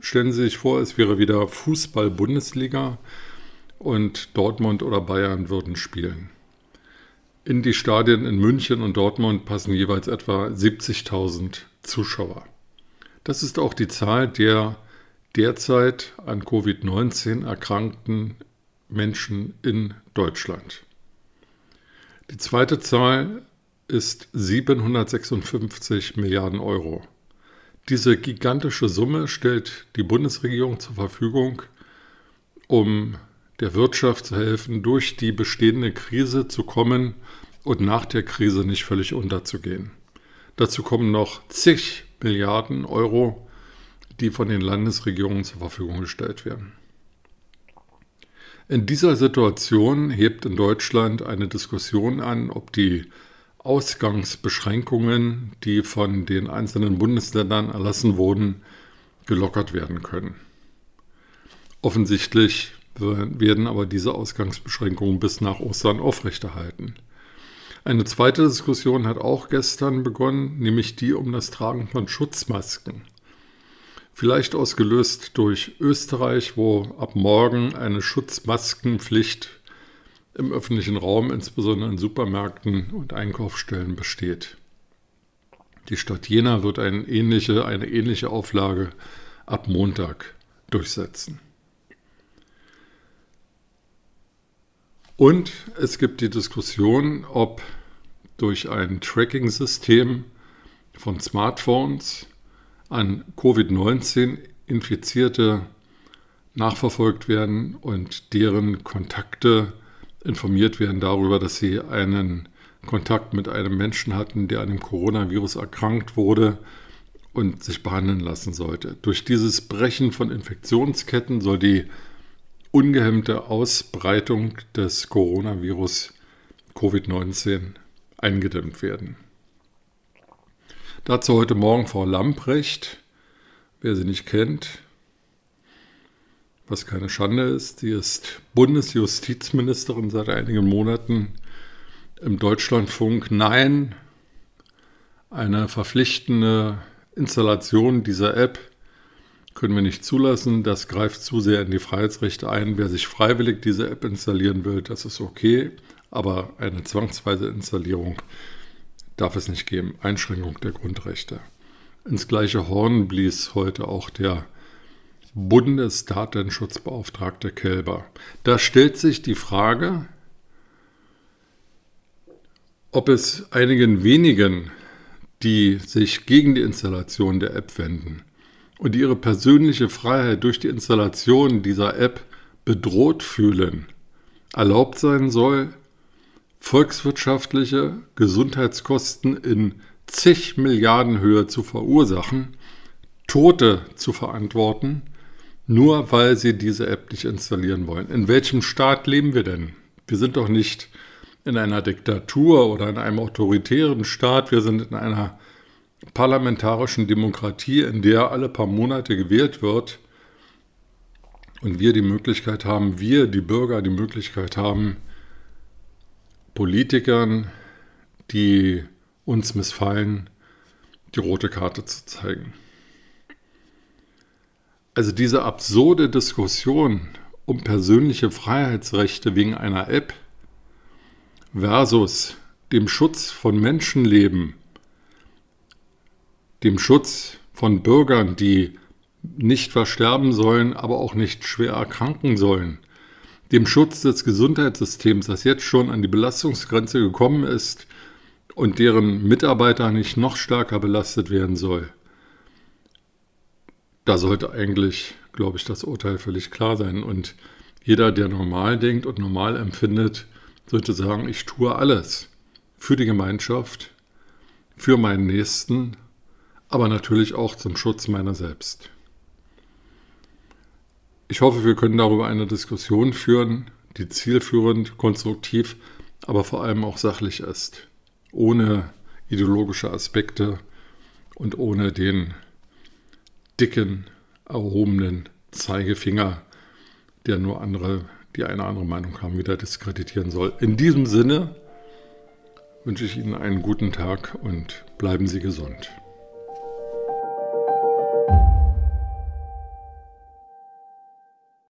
Stellen Sie sich vor, es wäre wieder Fußball-Bundesliga und Dortmund oder Bayern würden spielen. In die Stadien in München und Dortmund passen jeweils etwa 70.000 Zuschauer. Das ist auch die Zahl der derzeit an Covid-19 erkrankten Menschen in Deutschland. Die zweite Zahl ist 756 Milliarden Euro. Diese gigantische Summe stellt die Bundesregierung zur Verfügung, um der Wirtschaft zu helfen, durch die bestehende Krise zu kommen und nach der Krise nicht völlig unterzugehen. Dazu kommen noch zig Milliarden Euro, die von den Landesregierungen zur Verfügung gestellt werden. In dieser Situation hebt in Deutschland eine Diskussion an, ob die Ausgangsbeschränkungen, die von den einzelnen Bundesländern erlassen wurden, gelockert werden können. Offensichtlich werden aber diese Ausgangsbeschränkungen bis nach Ostern aufrechterhalten. Eine zweite Diskussion hat auch gestern begonnen, nämlich die um das Tragen von Schutzmasken. Vielleicht ausgelöst durch Österreich, wo ab morgen eine Schutzmaskenpflicht im öffentlichen Raum, insbesondere in Supermärkten und Einkaufsstellen, besteht. Die Stadt Jena wird eine ähnliche, eine ähnliche Auflage ab Montag durchsetzen. Und es gibt die Diskussion, ob durch ein Tracking-System von Smartphones an Covid-19 Infizierte nachverfolgt werden und deren Kontakte informiert werden darüber, dass sie einen Kontakt mit einem Menschen hatten, der an dem Coronavirus erkrankt wurde und sich behandeln lassen sollte. Durch dieses Brechen von Infektionsketten soll die ungehemmte Ausbreitung des Coronavirus Covid-19 eingedämmt werden. Dazu heute Morgen Frau Lamprecht, wer sie nicht kennt, was keine Schande ist. Sie ist Bundesjustizministerin seit einigen Monaten im Deutschlandfunk. Nein, eine verpflichtende Installation dieser App können wir nicht zulassen. Das greift zu sehr in die Freiheitsrechte ein. Wer sich freiwillig diese App installieren will, das ist okay. Aber eine zwangsweise Installierung darf es nicht geben. Einschränkung der Grundrechte. Ins gleiche Horn blies heute auch der Bundesdatenschutzbeauftragte Kelber. Da stellt sich die Frage, ob es einigen wenigen, die sich gegen die Installation der App wenden und ihre persönliche Freiheit durch die Installation dieser App bedroht fühlen, erlaubt sein soll, volkswirtschaftliche Gesundheitskosten in zig Milliarden Höhe zu verursachen, Tote zu verantworten nur weil sie diese App nicht installieren wollen. In welchem Staat leben wir denn? Wir sind doch nicht in einer Diktatur oder in einem autoritären Staat. Wir sind in einer parlamentarischen Demokratie, in der alle paar Monate gewählt wird und wir die Möglichkeit haben, wir, die Bürger, die Möglichkeit haben, Politikern, die uns missfallen, die rote Karte zu zeigen. Also diese absurde Diskussion um persönliche Freiheitsrechte wegen einer App versus dem Schutz von Menschenleben, dem Schutz von Bürgern, die nicht versterben sollen, aber auch nicht schwer erkranken sollen, dem Schutz des Gesundheitssystems, das jetzt schon an die Belastungsgrenze gekommen ist und deren Mitarbeiter nicht noch stärker belastet werden soll. Da sollte eigentlich, glaube ich, das Urteil völlig klar sein. Und jeder, der normal denkt und normal empfindet, sollte sagen, ich tue alles für die Gemeinschaft, für meinen Nächsten, aber natürlich auch zum Schutz meiner selbst. Ich hoffe, wir können darüber eine Diskussion führen, die zielführend, konstruktiv, aber vor allem auch sachlich ist, ohne ideologische Aspekte und ohne den dicken, erhobenen Zeigefinger, der nur andere, die eine andere Meinung haben, wieder diskreditieren soll. In diesem Sinne wünsche ich Ihnen einen guten Tag und bleiben Sie gesund.